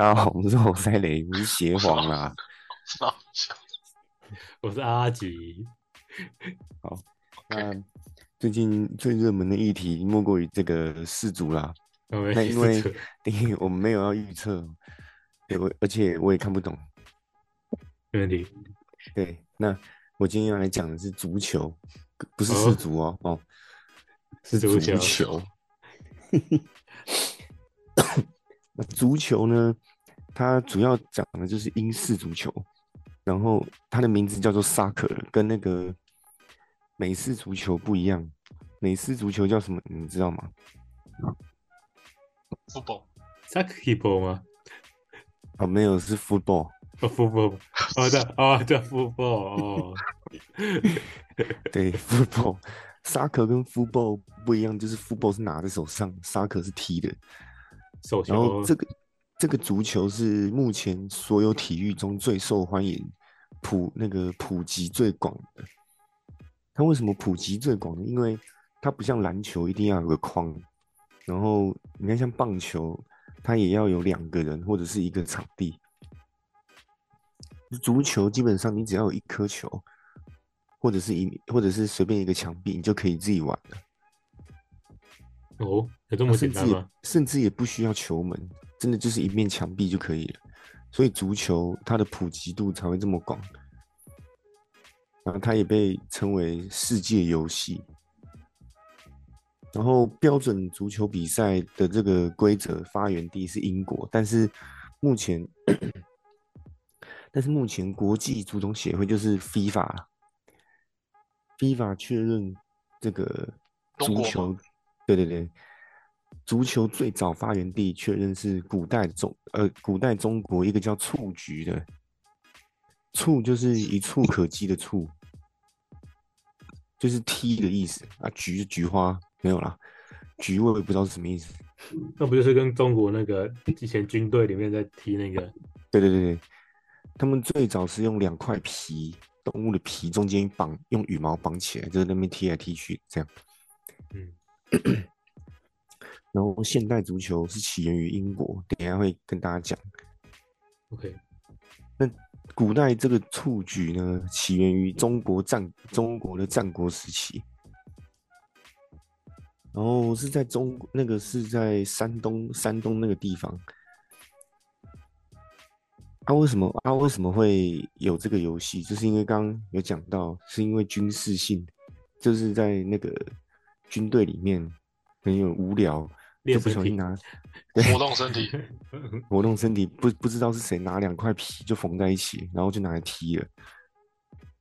大家好，我是侯赛雷，我是邪皇啦。我是阿吉。好，那最近最热门的议题莫过于这个世足啦。那因为第一，我们没有要预测，对，我而且我也看不懂。没问题。对，那我今天要来讲的是足球，不是世足哦，哦，是足球。那足球呢？它主要讲的就是英式足球，然后它的名字叫做沙克，跟那个美式足球不一样。美式足球叫什么？你知道吗？football，soccer 吗？啊，没有，是 football，football，好的，啊，叫 football，哦对，football，沙克跟 football 不一样，就是 football 是拿在手上，沙克是踢的。然后这个。这个足球是目前所有体育中最受欢迎、普那个普及最广的。它为什么普及最广呢？因为它不像篮球一定要有个框，然后你看像棒球，它也要有两个人或者是一个场地。足球基本上你只要有一颗球，或者是一或者是随便一个墙壁，你就可以自己玩了。哦，有这么简单吗？甚至也不需要球门，真的就是一面墙壁就可以了。所以足球它的普及度才会这么广，然后它也被称为世界游戏。然后标准足球比赛的这个规则发源地是英国，但是目前，但是目前国际足总协会就是 FIFA，FIFA 确认这个足球。对对对，足球最早发源地确认是古代中呃古代中国一个叫蹴鞠的，蹴就是一蹴可及的蹴，就是踢的意思啊，菊菊花没有啦，菊我也不知道是什么意思。那不就是跟中国那个以前军队里面在踢那个？对对对对，他们最早是用两块皮，动物的皮中间绑用羽毛绑起来，就在那边踢来踢去这样。嗯。然后现代足球是起源于英国，等一下会跟大家讲。OK，那古代这个蹴鞠呢，起源于中国战中国的战国时期，然后是在中那个是在山东山东那个地方。啊，为什么啊？为什么会有这个游戏？就是因为刚刚有讲到，是因为军事性，就是在那个。军队里面很有无聊，就不小心拿 活动身体，活动身体不不知道是谁拿两块皮就缝在一起，然后就拿来踢了。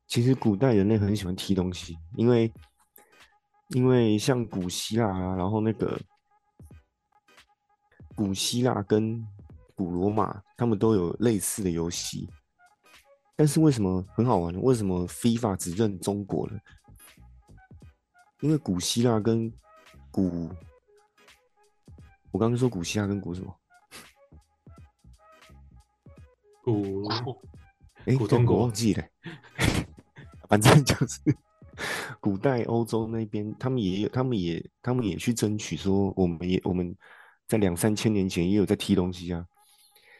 其实古代人类很喜欢踢东西，因为因为像古希腊啊，然后那个古希腊跟古罗马，他们都有类似的游戏。但是为什么很好玩呢？为什么 FIFA 只认中国呢？因为古希腊跟古，我刚刚说古希腊跟古什么？古哎，古中国忘记了。反正就是古代欧洲那边，他们也有，他们也，他们也去争取说，我们也我们在两三千年前也有在踢东西啊。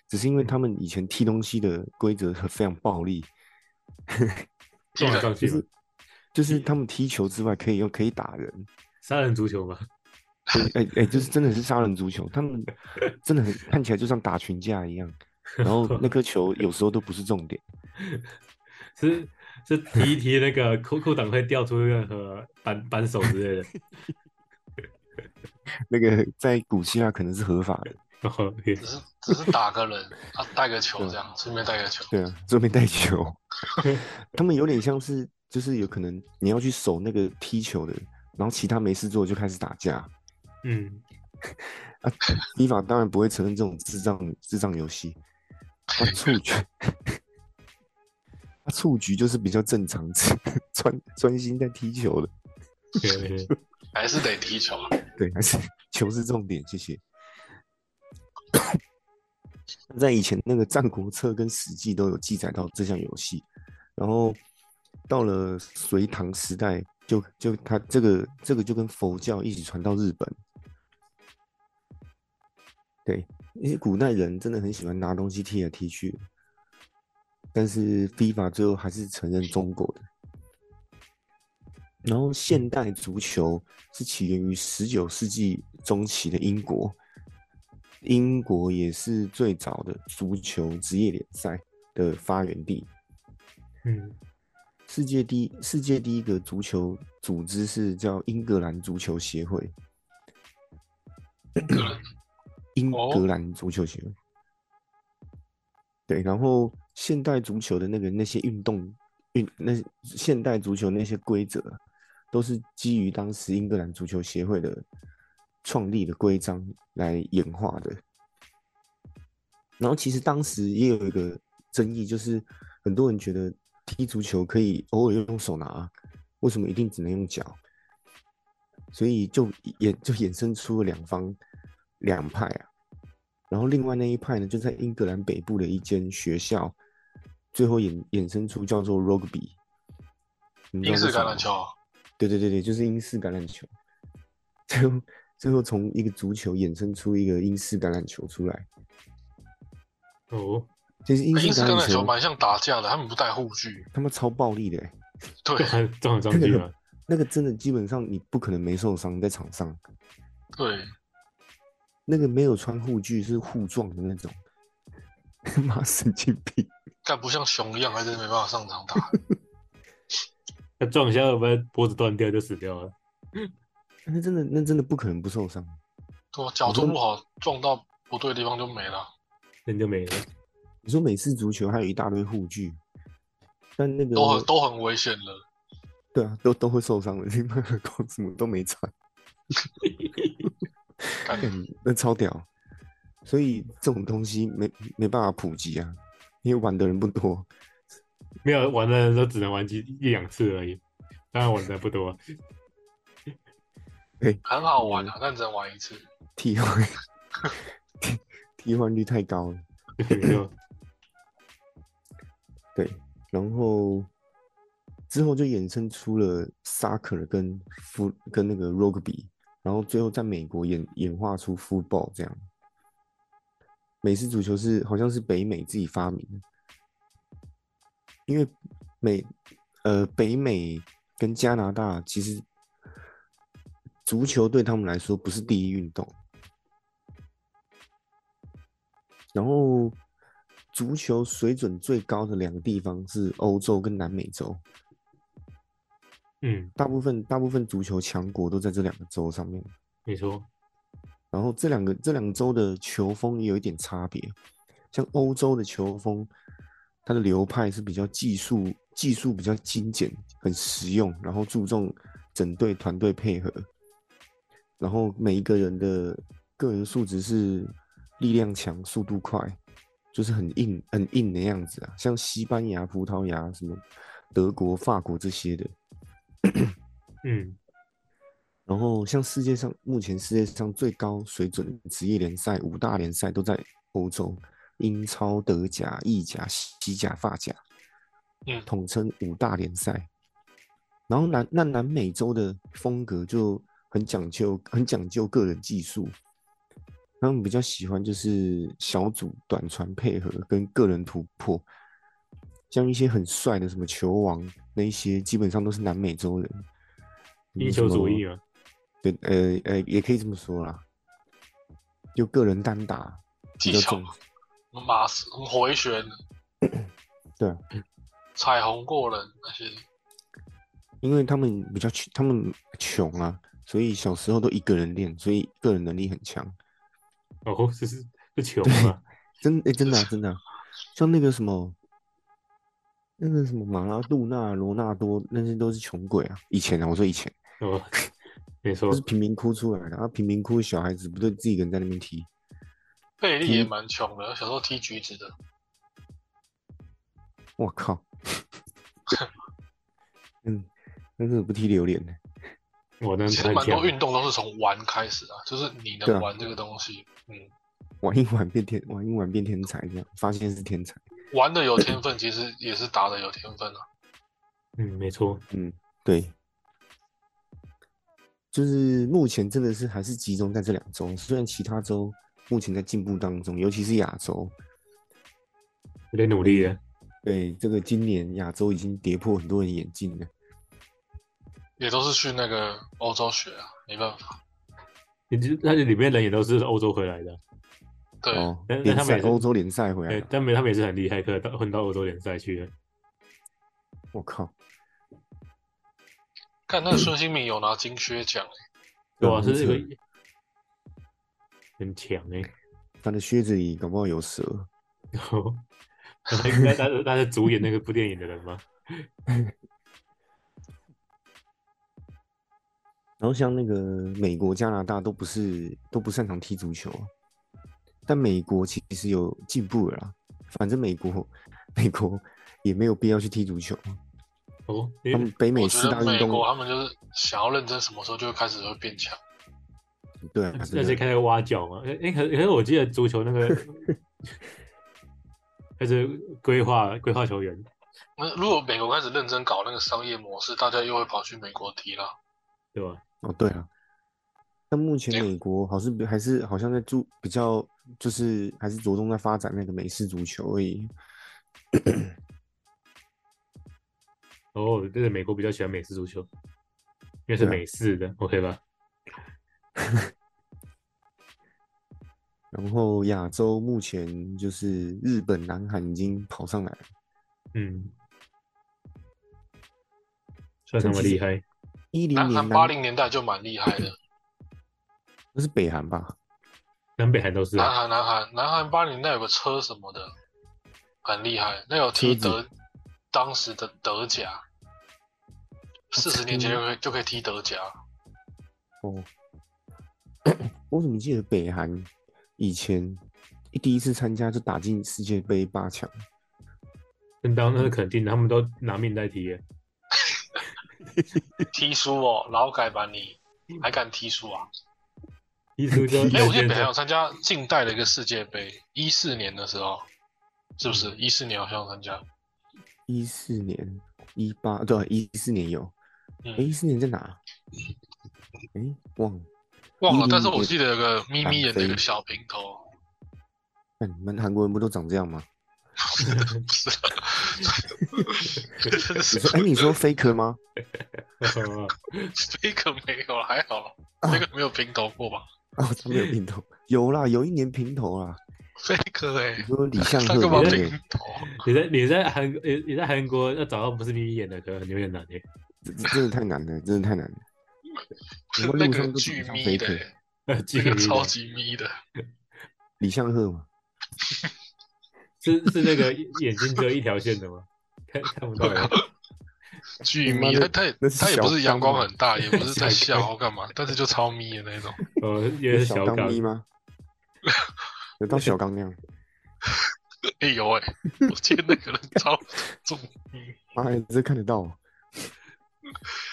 只是因为他们以前踢东西的规则非常暴力，撞来上 去。就是他们踢球之外，可以用可以打人，杀人足球吗？哎哎，就是真的是杀人足球，他们真的很看起来就像打群架一样。然后 那颗球有时候都不是重点，是是提一提那个裤裤裆会掉出任何扳扳手之类的。那个在古希腊可能是合法的，只是只是打个人，他带个球这样，顺便带个球。对啊，顺便带球。他们有点像是。就是有可能你要去守那个踢球的，然后其他没事做就开始打架。嗯，啊，依法当然不会承认这种智障智障游戏。啊，蹴鞠，啊，蹴鞠就是比较正常，专专心在踢球的。还是得踢球。对，还是球是重点。谢谢。在以前那个《战国策》跟《史记》都有记载到这项游戏，然后。到了隋唐时代，就就他这个这个就跟佛教一起传到日本，对，因为古代人真的很喜欢拿东西踢来踢去，但是 FIFA 最后还是承认中国的。然后现代足球是起源于十九世纪中期的英国，英国也是最早的足球职业联赛的发源地。嗯，世界第世界第一个足球组织是叫英格兰足球协会。英格兰足球协会，对，然后现代足球的那个那些运动运那现代足球那些规则，都是基于当时英格兰足球协会的创立的规章来演化的。然后其实当时也有一个争议，就是很多人觉得踢足球可以偶尔用手拿，为什么一定只能用脚？所以就衍就衍生出了两方两派啊。然后另外那一派呢，就在英格兰北部的一间学校，最后衍衍生出叫做 rugby，英式橄榄球。对对对对，就是英式橄榄球。最后最后从一个足球衍生出一个英式橄榄球出来。哦，其实英式橄榄球蛮像打架的，他们不带护具，他们超暴力的。对，这很脏劲啊。那个真的基本上你不可能没受伤在场上。对。那个没有穿护具是互撞的那种，妈神经病！但不像熊一样，还是没办法上场打。那撞一下，要不然脖子断掉就死掉了。那真的，那真的不可能不受伤。对，角度不好，撞到不对的地方就没了，人就没了。你说美式足球还有一大堆护具，但那个都很都很危险的。对啊，都都会受伤的，你们搞什么都没穿。那超屌，所以这种东西没没办法普及啊，因为玩的人不多，没有玩的人都只能玩几一两次而已，当然玩的不多。对，很好玩啊，但只能玩一次。替换，替替换率太高了。对，然后之后就衍生出了 soccer 跟 f 跟那个 rugby。然后最后在美国演演化出 football 这样，美式足球是好像是北美自己发明的，因为美呃北美跟加拿大其实足球对他们来说不是第一运动，然后足球水准最高的两个地方是欧洲跟南美洲。嗯，大部分大部分足球强国都在这两个州上面，没错。然后这两个这两州的球风也有一点差别，像欧洲的球风，它的流派是比较技术技术比较精简，很实用，然后注重整队团队配合，然后每一个人的个人素质是力量强、速度快，就是很硬很硬的样子啊。像西班牙、葡萄牙、什么德国、法国这些的。嗯，然后像世界上目前世界上最高水准职业联赛五大联赛都在欧洲，英超、德甲、意甲、西甲、法甲，嗯，统称五大联赛。然后南那南美洲的风格就很讲究，很讲究个人技术，他们比较喜欢就是小组短传配合跟个人突破。像一些很帅的什么球王，那一些基本上都是南美洲人，英雄主义啊，对，呃呃，也可以这么说啦，就个人单打技巧，马斯回旋，对，彩虹过人那些，因为他们比较穷，他们穷啊，所以小时候都一个人练，所以个人能力很强。哦，这是是穷啊，真 哎真的真的，像那个什么。那个什么马拉杜纳、罗纳多，那些都是穷鬼啊！以前啊，我说以前，哦，没错，都是贫民窟出来的。然后贫民窟小孩子不对自己一个人在那边踢？贝利也蛮穷的，小时候踢橘子的。我靠！嗯，那是不踢榴莲的。我那其实蛮多运动都是从玩开始啊，就是你能玩这个东西，嗯，玩一玩变天，玩一玩变天才，这样发现是天才。玩的有天分，其实也是打的有天分啊。嗯，没错，嗯，对，就是目前真的是还是集中在这两周，虽然其他州目前在进步当中，尤其是亚洲，有点努力了。对，这个今年亚洲已经跌破很多人眼镜了。也都是去那个欧洲学啊，没办法。你就那里面人也都是欧洲回来的。对，但但他们欧洲联赛回来，但没他们也是很厉害，可到混到欧洲联赛去了。我靠！看那个孙兴民有拿金靴奖对啊，是这个很强哎。他的靴子里搞不好有蛇。应该他是他是主演那个部电影的人吗？然后像那个美国、加拿大都不是都不擅长踢足球，但美国其实有进步了啦。反正美国美国也没有必要去踢足球。哦，他们北美四大运动，美国他们就是想要认真，什么时候就会开始会变强。对，那是开始挖角嘛？哎，可可是我记得足球那个 开始规划规划球员。那如果美国开始认真搞那个商业模式，大家又会跑去美国踢了，对吧？哦，对啊，但目前美国好像还是好像在注比较，就是还是着重在发展那个美式足球而已。哦，这个美国比较喜欢美式足球，因为是美式的，OK 吧？然后亚洲目前就是日本、南韩已经跑上来了，嗯，算什么厉害？一零年、八零年代就蛮厉害的，那是北韩吧？南北韩都是。南韩、南韩、南韩八零年代有个车什么的，很厉害，那有踢德当时的德甲，四十年前就可以就可以踢德甲。哦，我怎么记得北韩以前一第一次参加就打进世界杯八强？跟当然是肯定的，他们都拿命在踢。踢输哦，劳改吧你，还敢踢输啊？踢输就哎，我记得北韩有参加近代的一个世界杯，一四年的时候，是不是？一四年好像参加。一四年，一八对，一四年有。哎，一四年在哪？哎，忘了，忘了。但是我记得有个咪咪的那个小平头。那你们韩国人不都长这样吗？不是，哎，你说 fake 吗？fake 没有，还好，那个没有平头过吧？哦，他没有平头，有啦，有一年平头啦。fake 哎，你说李相 赫平头？你在你在韩你你在韩国要找到不是咪咪演的，可能有点难诶。这真的太难了，真的太难了。那个巨咪的，这个超级咪的，李相赫吗？是是那个眼睛只有一条线的吗？看看不到。巨眯，他他也他也不是阳光很大，也不是 在笑干嘛，但是就超眯的那种。呃，也是小刚咪吗？有当小刚那样？哎呦喂！我记得那个人超重咪。哎，这看得到。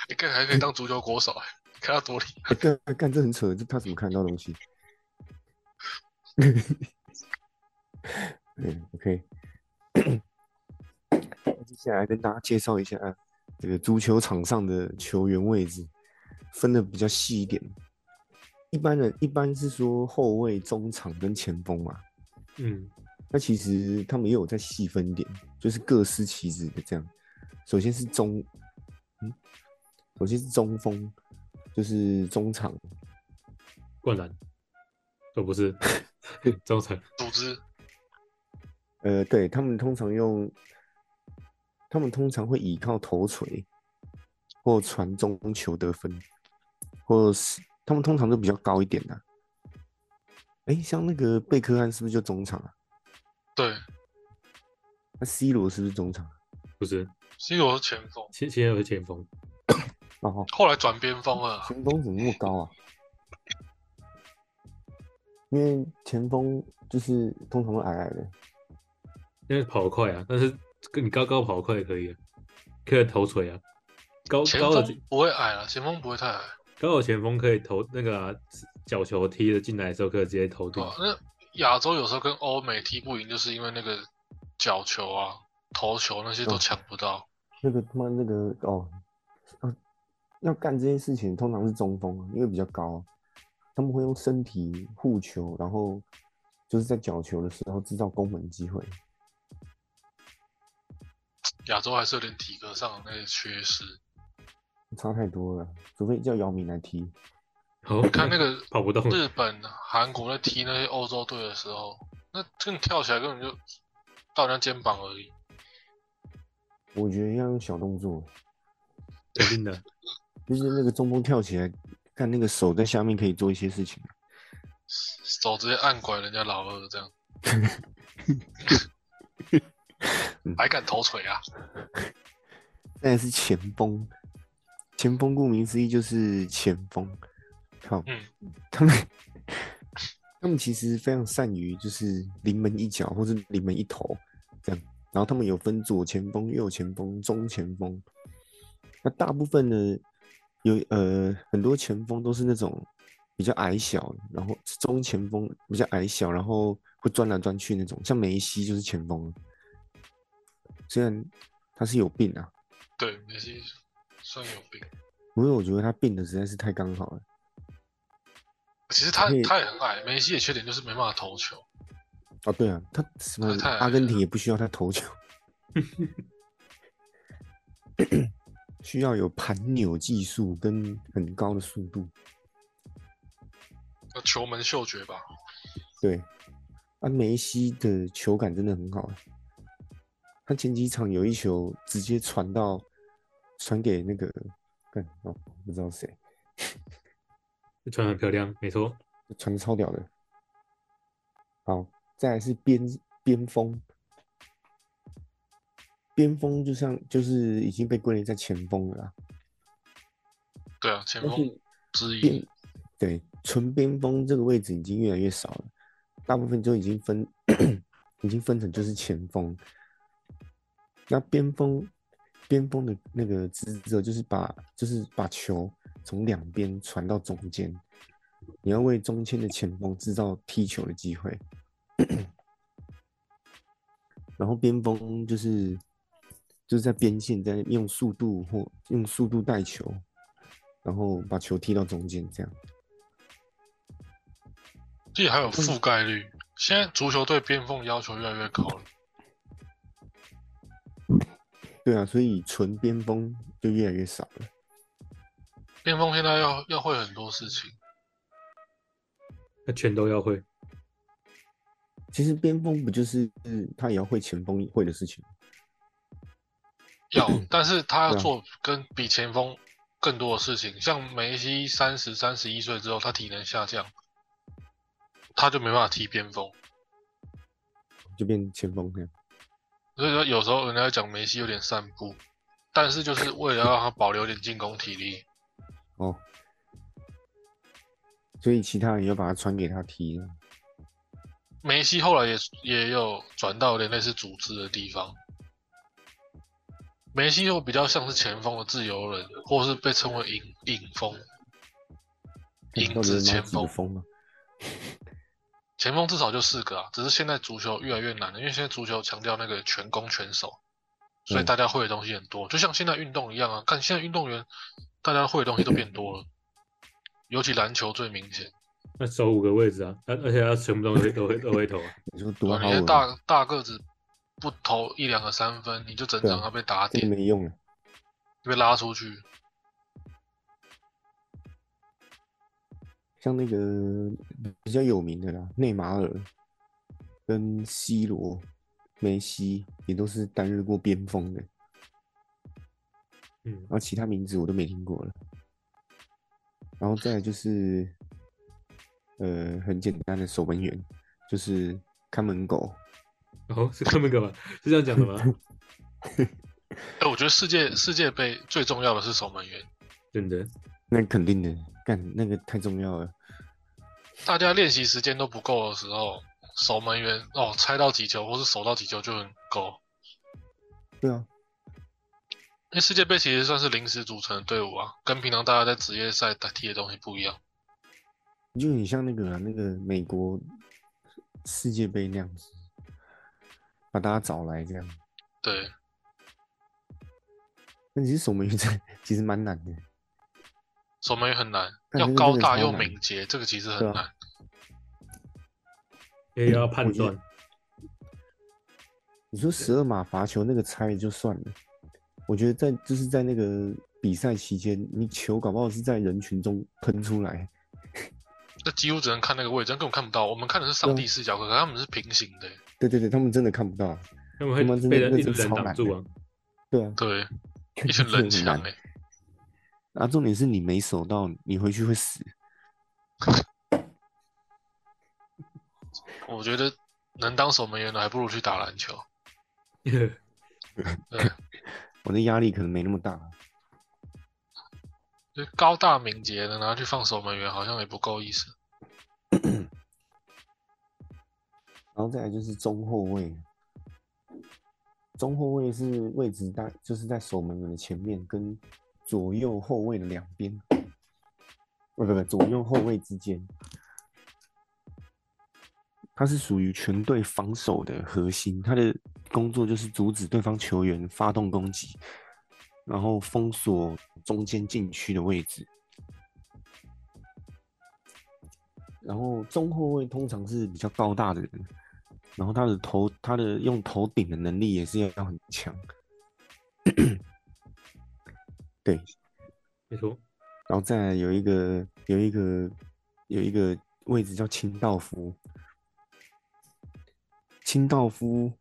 你看还可以当足球国手，看他多厉害！干干这很扯，这他怎么看得到东西？嗯，OK。接下来跟大家介绍一下这个足球场上的球员位置，分的比较细一点。一般人一般是说后卫、中场跟前锋嘛。嗯，那其实他们也有在细分点，就是各司其职的这样。首先是中，嗯，首先是中锋，就是中场。灌篮，都不是 中场组织。呃，对他们通常用，他们通常会倚靠头锤或传中球得分，或是他们通常都比较高一点的。哎，像那个贝克汉是不是就中场啊？对。那 C 罗是不是中场？不是，C 罗是前锋。现现在是前锋。哦。后来转边锋了。前锋怎么那么高啊？因为前锋就是通常都矮矮的。因为跑快啊，但是跟你高高跑快也可以啊，可以投锤啊。高高的不会矮了，前锋不会太矮。高的前锋可以投那个角球踢的进来的时候，可以直接投进。那亚洲有时候跟欧美踢不赢，就是因为那个角球啊、头球那些都抢不到。那个他妈那个哦，要干这件事情通常是中锋啊，因为比较高，啊他们会用身体护球，然后就是在角球的时候制造攻门机会。亚洲还是有点体格上的那些缺失，差太多了。除非叫姚明来踢。哦看那个 跑不动，日本、韩国在踢那些欧洲队的时候，那这跳起来根本就到人家肩膀而已。我觉得要用小动作，肯定的，就是那个中锋跳起来，看那个手在下面可以做一些事情，手直接按拐人家老二这样，还敢头锤啊？那也是前锋，前锋顾名思义就是前锋。好，他们他们其实非常善于就是临门一脚或者临门一头这样，然后他们有分左前锋、右前锋、中前锋。那大部分呢，有呃很多前锋都是那种比较矮小，然后中前锋比较矮小，然后会钻来钻去那种，像梅西就是前锋，虽然他是有病啊。对，梅西算有病，不过我觉得他病的实在是太刚好了。其实他他也很矮，梅西的缺点就是没办法投球。哦，对啊，他什么阿根廷也不需要他投球，需要有盘扭技术跟很高的速度。球门嗅觉吧。对，啊，梅西的球感真的很好。他前几场有一球直接传到传给那个，哦，不知道谁。传很漂亮，没错，传的超屌的。好，再来是边边锋，边锋就像就是已经被归类在前锋了。对啊，前锋之一。对，纯边锋这个位置已经越来越少了，大部分就已经分 已经分成就是前锋。那边锋边锋的那个职责就是把就是把球。从两边传到中间，你要为中间的前锋制造踢球的机会。然后边锋就是就是在边线在用速度或用速度带球，然后把球踢到中间这样。这里还有覆盖率，现在足球对边锋要求越来越高了。对啊，所以纯边锋就越来越少了。边锋现在要要会很多事情，他全都要会。其实边锋不就是他也要会前锋会的事情？要，但是他要做跟比前锋更多的事情。像梅西三十三十一岁之后，他体能下降，他就没办法踢边锋，就变前锋这样。所以说有时候人家讲梅西有点散步，但是就是为了让他保留点进攻体力。哦，所以其他人要把他传给他踢了。梅西后来也也有转到点类似组织的地方。梅西又比较像是前锋的自由人，或是被称为影影锋、影子前锋。前锋至少就四个啊，只是现在足球越来越难了，因为现在足球强调那个全攻全守，所以大家会的东西很多，就像现在运动一样啊。看现在运动员。大家会的东西都变多了，尤其篮球最明显。那守五个位置啊，而而且他全部东西都会都会投啊。你说多好？你大大个子不投一两个三分，你就整场要被打点，没用了，被拉出去。像那个比较有名的啦，内马尔跟 C 罗、梅西也都是担任过边锋的。嗯，然后其他名字我都没听过了，然后再来就是，呃，很简单的守门员，就是看门狗。哦，是看门狗吗？是这样讲的吗？哎，我觉得世界世界杯最重要的是守门员，真的，那肯定的，干那个太重要了。大家练习时间都不够的时候，守门员哦，猜到几球或是守到几球就很够。对啊。因为世界杯其实算是临时组成的队伍啊，跟平常大家在职业赛打踢的东西不一样。就很像那个那个美国世界杯那样子，把大家找来这样。对。那其实守门员在其实蛮难的。守门员很难，要高大又敏捷，这个其实很难。也要判断。你说十二码罚球那个猜就算了，我觉得在就是在那个比赛期间，你球搞不好是在人群中喷出来，那几乎只能看那个位置，根本看不到。我们看的是上帝视角，可他们是平行的。对对对，他们真的看不到，他们会被人一直挡住啊。对啊，对，一群人墙哎。啊，重点是你没守到，你回去会死。我觉得能当守门员的，还不如去打篮球。我的压力可能没那么大。就高大敏捷的拿去放守门员，好像也不够意思。然后再来就是中后卫，中后卫是位置大就是在守门员的前面，跟左右后卫的两边，不不不，左右后卫之间，他是属于全队防守的核心，他的工作就是阻止对方球员发动攻击，然后封锁中间禁区的位置。然后中后卫通常是比较高大的人。然后他的头，他的用头顶的能力也是要要很强，对，没错。然后再有一个有一个有一个位置叫清道夫，清道夫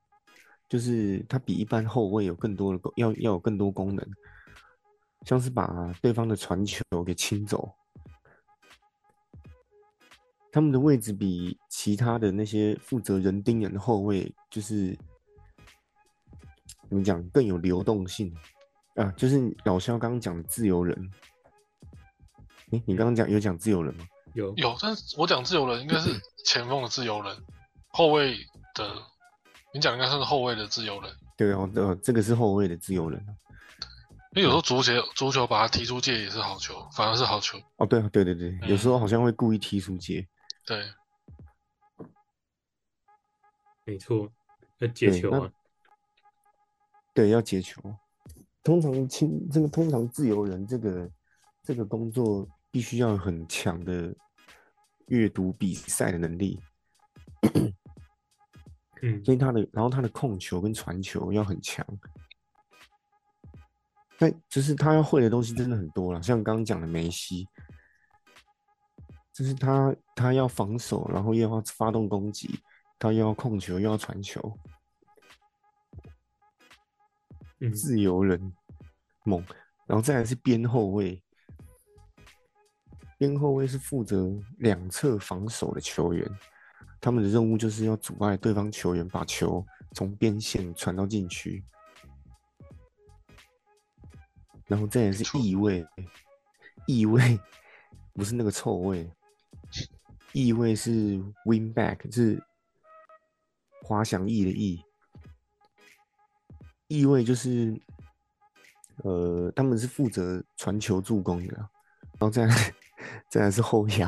就是他比一般后卫有更多的功，要要有更多功能，像是把对方的传球给清走。他们的位置比其他的那些负责人盯人的后卫，就是怎么讲更有流动性啊？就是老肖刚刚讲的自由人。哎，你刚刚讲有讲自由人吗？有有，但是我讲自由人应该是前锋的自由人，后卫的，你讲应该算是后卫的自由人。对哦，呃，这个是后卫的自由人。因为有时候足球足球把他踢出界也是好球，反而是好球。哦，对对对对，有时候好像会故意踢出界。对，没错，要解球啊。对，要解球。通常清这个通常自由人这个这个工作必须要很强的阅读比赛的能力。嗯，所以他的然后他的控球跟传球要很强。但就是他要会的东西真的很多了，像刚刚讲的梅西。就是他，他要防守，然后又要发动攻击，他又要控球，又要传球。自由人猛，然后再来是边后卫。边后卫是负责两侧防守的球员，他们的任务就是要阻碍对方球员把球从边线传到禁区。然后再来是翼位，翼位不是那个臭味。翼位是 wing back，是滑翔翼的翼。翼位就是，呃，他们是负责传球助攻的，然后再来，再来是后腰，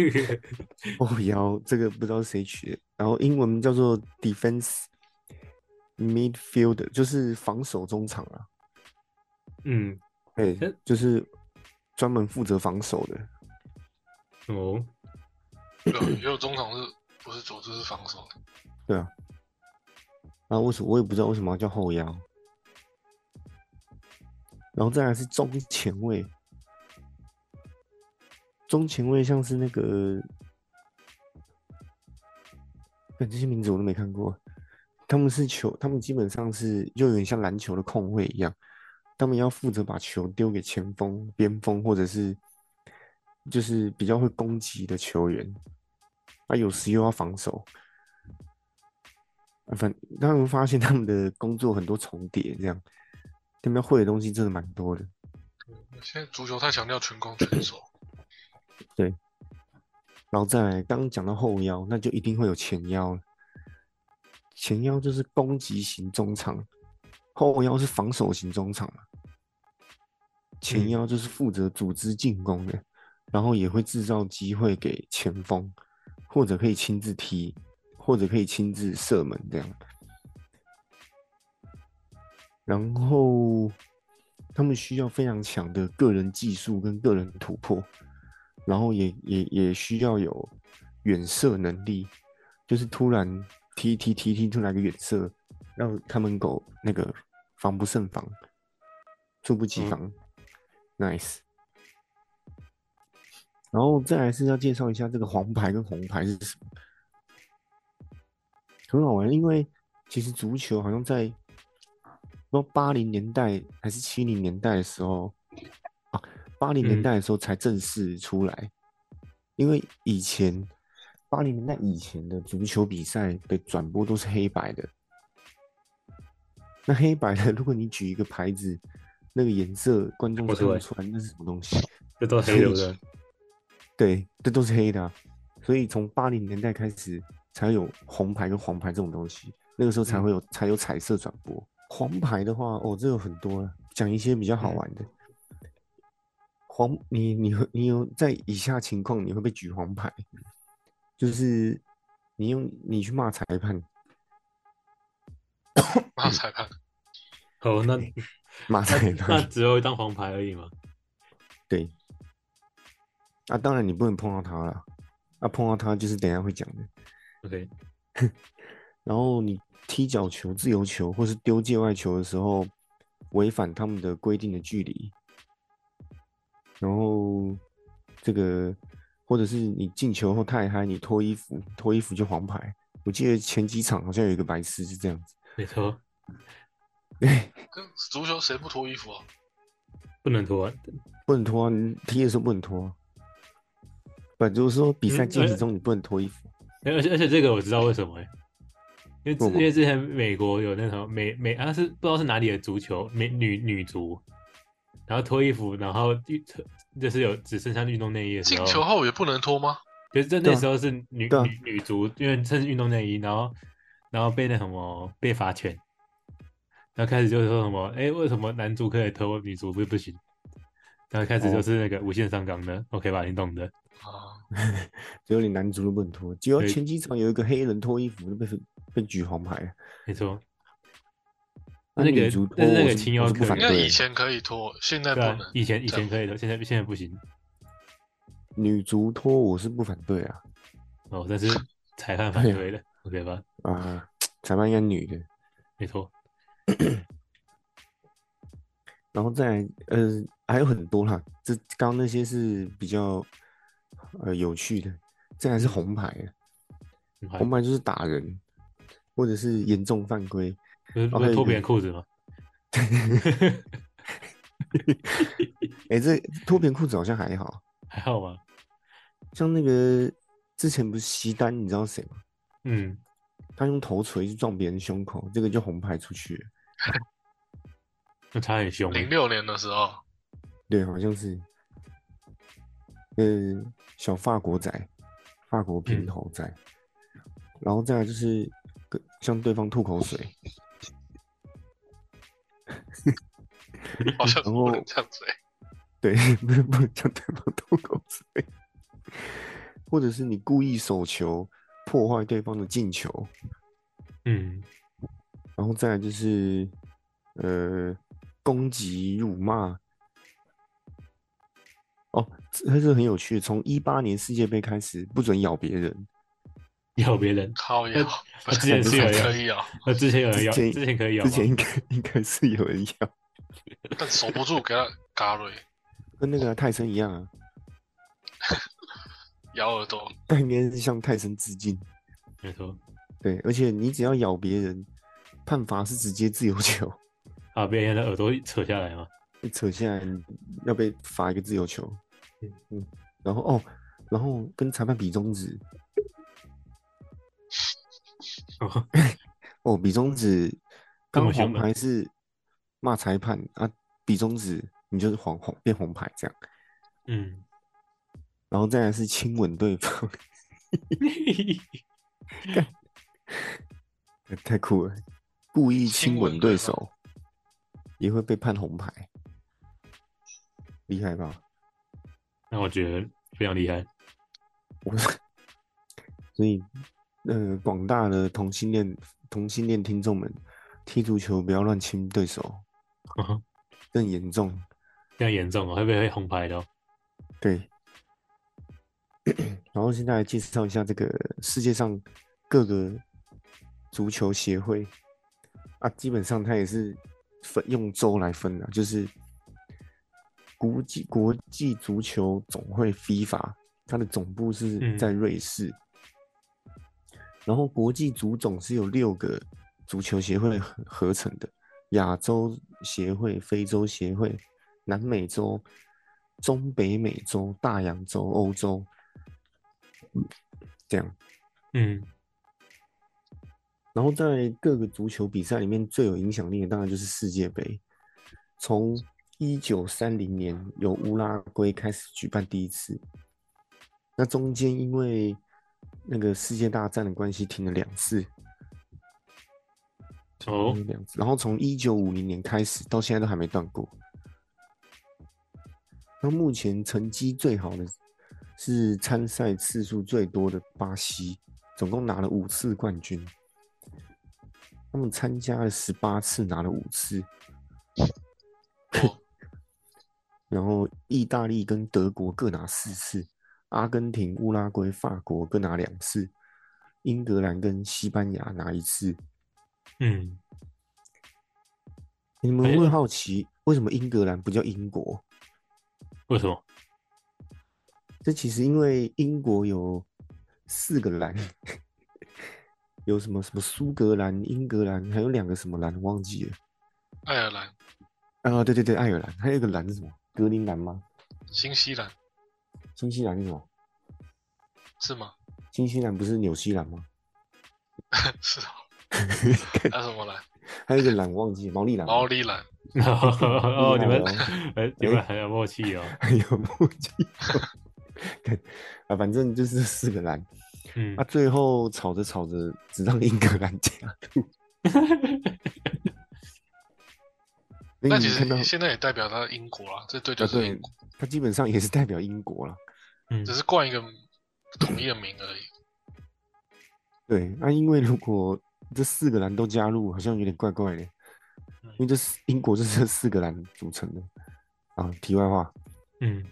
后腰这个不知道谁取的，然后英文叫做 defense midfield，就是防守中场啊。嗯，哎，就是专门负责防守的。哦。对，也有中场是不是组织是防守的？对啊，那为什么我也不知道为什么要叫后腰？然后再来是中前卫，中前卫像是那个，但这些名字我都没看过。他们是球，他们基本上是就有点像篮球的控卫一样，他们要负责把球丢给前锋、边锋或者是。就是比较会攻击的球员，啊，有时又要防守，啊，反他们发现他们的工作很多重叠，这样他们要会的东西真的蛮多的。现在足球太强调全攻全守，对。然后再来，刚刚讲到后腰，那就一定会有前腰前腰就是攻击型中场，后腰是防守型中场嘛。前腰就是负责组织进攻的。然后也会制造机会给前锋，或者可以亲自踢，或者可以亲自射门这样。然后他们需要非常强的个人技术跟个人突破，然后也也也需要有远射能力，就是突然踢踢踢踢出来个远射，让看门狗那个防不胜防，猝不及防，nice。然后再来是要介绍一下这个黄牌跟红牌是什么，很好玩，因为其实足球好像在说八零年代还是七零年代的时候啊，八零年代的时候才正式出来，因为以前八零年代以前的足球比赛的转播都是黑白的，那黑白的，如果你举一个牌子，那个颜色观众看不出来那是什么东西，这都是黑的。对，这都是黑的，所以从八零年代开始才有红牌跟黄牌这种东西，那个时候才会有才有彩色转播。黄牌的话，哦，这有很多了，讲一些比较好玩的。黄，你你你有在以下情况你会被举黄牌，就是你用你去骂裁判，骂裁判，哦，那 骂裁判，那只有一张黄牌而已吗？对。啊，当然你不能碰到他了，啊，碰到他就是等下会讲的。OK，然后你踢脚球、自由球或是丢界外球的时候，违反他们的规定的距离，然后这个或者是你进球后太嗨，你脱衣服，脱衣服就黄牌。我记得前几场好像有一个白痴是这样子。没错。跟足球谁不脱衣服啊？不能脱，不能脱啊！你踢的时候不能脱。不，就是说比赛进行中你不能脱衣服。而且而且这个我知道为什么欸，因为因为之前美国有那什么美美啊是不知道是哪里的足球美女女足，然后脱衣服，然后就是有只剩下运动内衣的时候，进球后也不能脱吗？就是在那时候是女女女足，因为趁运动内衣，然后然后被那什么被罚钱，然后开始就是说什么哎为什么男足可以脱，女足不不行？然后开始就是那个无限上纲的，OK 吧？你懂的。啊，只有你男足都不能脱，只有前几场有一个黑人脱衣服就被被举黄牌，没错。那女足脱那个青腰可应该以前可以脱，现在不能。以前以前可以的，现在现在不行。女足脱我是不反对啊，哦，但是 裁判反对了，OK 吧？啊，裁判应该女的，没错。然后再呃还有很多啦，这刚刚那些是比较。呃，有趣的，这还是红牌红牌就是打人，或者是严重犯规，就是脱别人裤子吗？哎，这脱别人裤子好像还好，还好吧？像那个之前不是西单，你知道谁吗？嗯，他用头锤去撞别人胸口，这个就红牌出去，那他很凶。零六年的时候，对，好像是。呃，小法国仔，法国平头仔，然后再来就是向对方吐口水，好像不能呛嘴，对，不能 不能向对方吐口水，或者是你故意手球破坏对方的进球，嗯，然后再来就是呃攻击辱骂。哦，这是很有趣。从一八年世界杯开始，不准咬别人，咬别人，靠咬。之前是有 可以咬，我之前有人咬，之前可以咬，之前应该应该是有人咬，但守不住给他嘎瑞，跟那个泰森一样啊，咬耳朵，但应该是向泰森致敬，没错，对，而且你只要咬别人，判罚是直接自由球，把别人的耳朵扯下来吗？一扯下来要被罚一个自由球，嗯。嗯，然后哦，然后跟裁判比中指，哦。哦，比中指，刚黄牌是骂裁判啊，比中指你就是黄黄变红牌这样，嗯，然后再来是亲吻对方，太酷了，故意亲吻对手也会被判红牌。厉害吧？那我觉得非常厉害。我所以，呃，广大的同性恋同性恋听众们，踢足球不要乱亲对手，更严重，更严重哦，会不会红牌的？对。然后现在来介绍一下这个世界上各个足球协会啊，基本上它也是分用州来分的，就是国际国际足球总会 FIFA，它的总部是在瑞士，然后国际足总是有六个足球协会合合成的，亚洲协会、非洲协会、南美洲、中北美洲、大洋洲、欧洲。这样，嗯，然后在各个足球比赛里面最有影响力的，当然就是世界杯。从一九三零年由乌拉圭开始举办第一次，那中间因为那个世界大战的关系停了两次，哦，两次。然后从一九五零年开始到现在都还没断过。那目前成绩最好的。是参赛次数最多的巴西，总共拿了五次冠军。他们参加了十八次，拿了五次。然后意大利跟德国各拿四次，阿根廷、乌拉圭、法国各拿两次，英格兰跟西班牙拿一次。嗯，你们会好奇为什么英格兰不叫英国？为什么？这其实因为英国有四个蓝，有什么什么苏格兰、英格兰，还有两个什么蓝忘记了。爱尔兰。啊，对对对，爱尔兰，还有一个蓝是什么？格陵兰吗？新西兰。新西兰是什么？是吗？新西兰不是纽西兰吗？是啊。还有什么蓝？还有一个蓝忘记，毛利兰。毛利兰。哦，你们哎，你们很有默契哦，很有默契。啊，反正就是四个蓝，嗯，啊，最后吵着吵着，只让英格兰加入。那其实现在也代表他英国了，这对就是英国，他基本上也是代表英国了，嗯，只是冠一个统一的名而已。对，那因为如果这四个蓝都加入，好像有点怪怪的，因为这是英国就，是这四个蓝组成的。啊，题外话，嗯。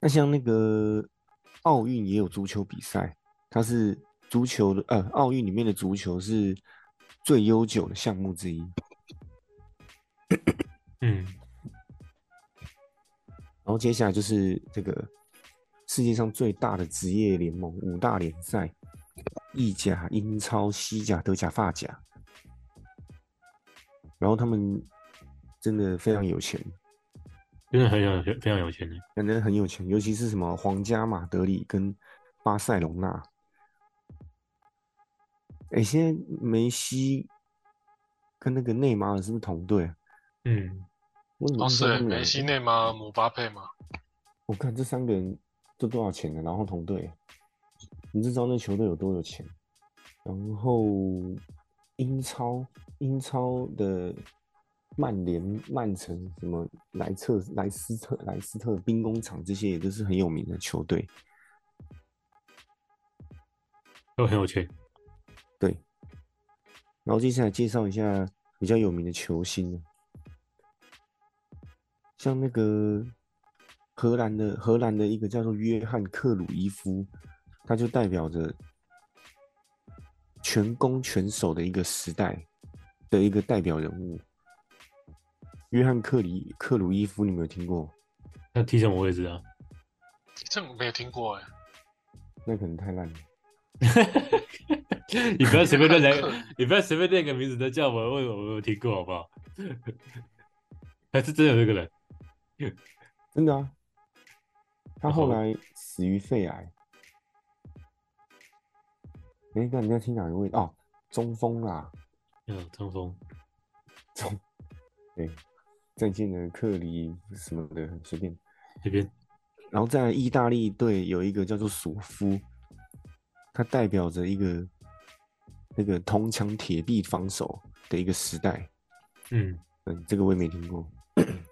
那像那个奥运也有足球比赛，它是足球的呃，奥运里面的足球是最悠久的项目之一。嗯，然后接下来就是这个世界上最大的职业联盟五大联赛：意甲、英超、西甲、德甲、法甲。然后他们真的非常有钱。真的很有非常有钱的，真的很有钱，尤其是什么皇家马德里跟巴塞隆纳。哎，现在梅西跟那个内马尔是不是同队？嗯，哦是梅西、内马尔、姆巴佩吗？我看这三个人都多少钱呢？然后同队，你知道那球队有多有钱？然后英超，英超的。曼联、曼城、什么莱特、莱斯特、莱斯特兵工厂，这些也都是很有名的球队，都很有钱。对。然后接下来介绍一下比较有名的球星，像那个荷兰的荷兰的一个叫做约翰克鲁伊夫，他就代表着全攻全守的一个时代的一个代表人物。约翰克里克鲁伊夫，你没有听过？他踢什么位置啊？这我没有听过哎。那可能太烂了。你不要随便乱来，你不要随便念个名字都叫我问我没有听过好不好？还是真有这个人？真的啊。他后来死于肺癌。哎，那你要听哪一位？哦，中锋啦。嗯，中锋。中，对。再见的克里什么的，随便随便。然后在意大利队有一个叫做索夫，他代表着一个那个铜墙铁壁防守的一个时代。嗯嗯，这个我也没听过。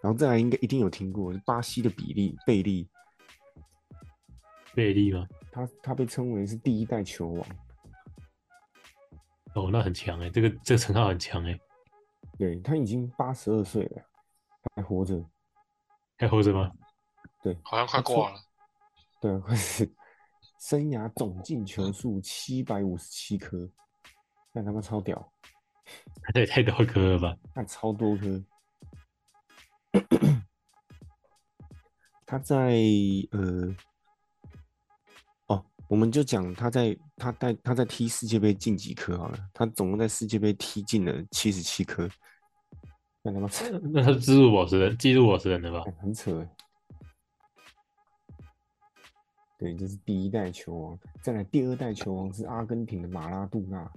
然后再来应该一定有听过巴西的比利贝利，贝利吗？他他被称为是第一代球王。哦，那很强哎，这个这个称号很强哎。对他已经八十二岁了。还活着，还活着吗？对，好像快挂了。对，快是生涯总进球数七百五十七颗，那他妈超屌！这也太多颗了吧？那超多颗。他在呃，哦，我们就讲他在他在他在踢世界杯进几颗好了。他总共在世界杯踢进了七十七颗。那他妈，那他是记录我是人，记录我是人的吧？很扯。对，这是第一代球王。再来第二代球王是阿根廷的马拉杜纳。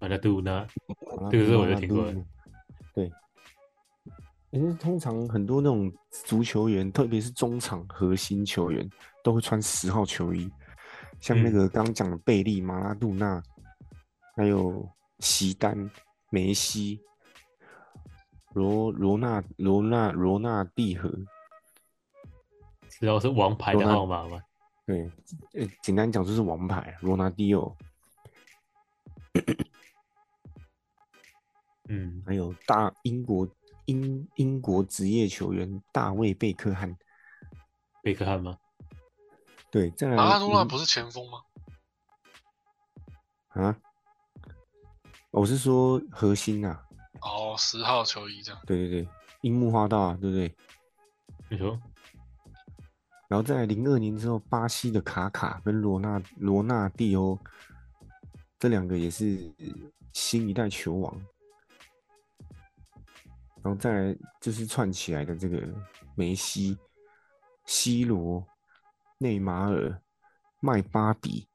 马拉杜纳，这个是我就听过。对。因为通常很多那种足球员，特别是中场核心球员，都会穿十号球衣。像那个刚刚讲的贝利、马拉杜纳，还有席丹、梅西、罗罗纳、罗纳、罗纳蒂和，主要是王牌的号码吗？对，呃，简单讲就是王牌，罗纳蒂奥。嗯，还有大英国。英英国职业球员大卫贝克汉，贝克汉吗？对，在马拉多纳不是前锋吗？啊？我是说核心啊。哦，十号球衣这样。对对对，樱木花道，啊对不对？没错。然后在零二年之后，巴西的卡卡跟罗纳罗纳蒂欧，这两个也是新一代球王。然后再来就是串起来的这个梅西、C 罗、内马尔、麦巴比。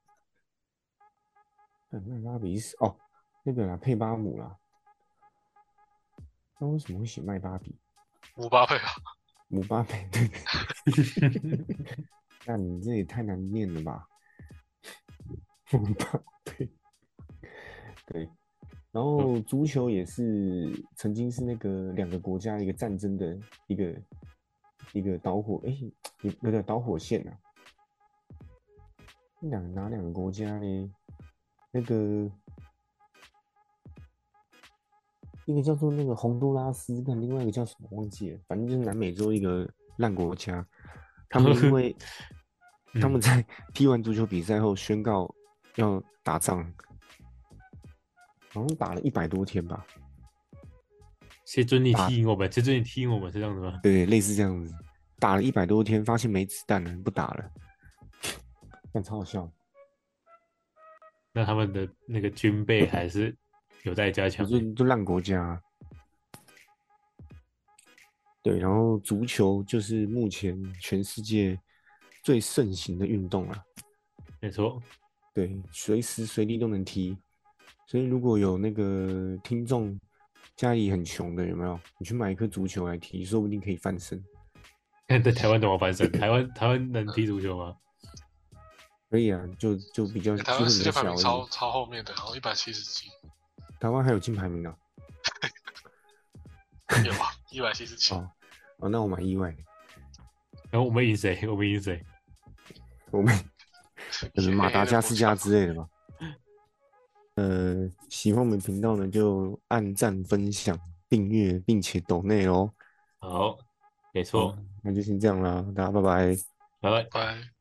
麦巴比是哦，那个啦，佩巴姆啦。那为什么会写麦巴比？姆巴佩啊，姆巴佩，对。那你这也太难念了吧？姆巴佩，对。然后足球也是曾经是那个两个国家一个战争的一个一个导火哎，有点导火线啊。两哪两个国家呢？那个一个叫做那个洪都拉斯，跟另外一个叫什么忘记了，反正就是南美洲一个烂国家。他们因为 他们在 踢完足球比赛后宣告要打仗。好像打了一百多天吧。谢尊你踢赢我们，谢尊你踢赢我们是这样子吗？对，类似这样子。打了一百多天，发现没子弹了，不打了。但超好笑。那他们的那个军备还是有待加强。就就烂国家。对，然后足球就是目前全世界最盛行的运动了。没错。对，随时随地都能踢。所以如果有那个听众家里很穷的，有没有？你去买一颗足球来踢，说不定可以翻身。在台湾怎么翻身？台湾台湾能踢足球吗？可以啊，就就比较。台湾世界排名超超后面的，然后一百七十几。台湾还有进排名呢。有啊，一百七十七。哦哦，那我蛮意外。然后我们赢谁？我们赢谁？我们可能马达加斯加之类的吧。呃，喜欢我们频道呢，就按赞、分享、订阅，并且抖内哦。好，没错，那就先这样啦，大家拜拜，拜拜拜。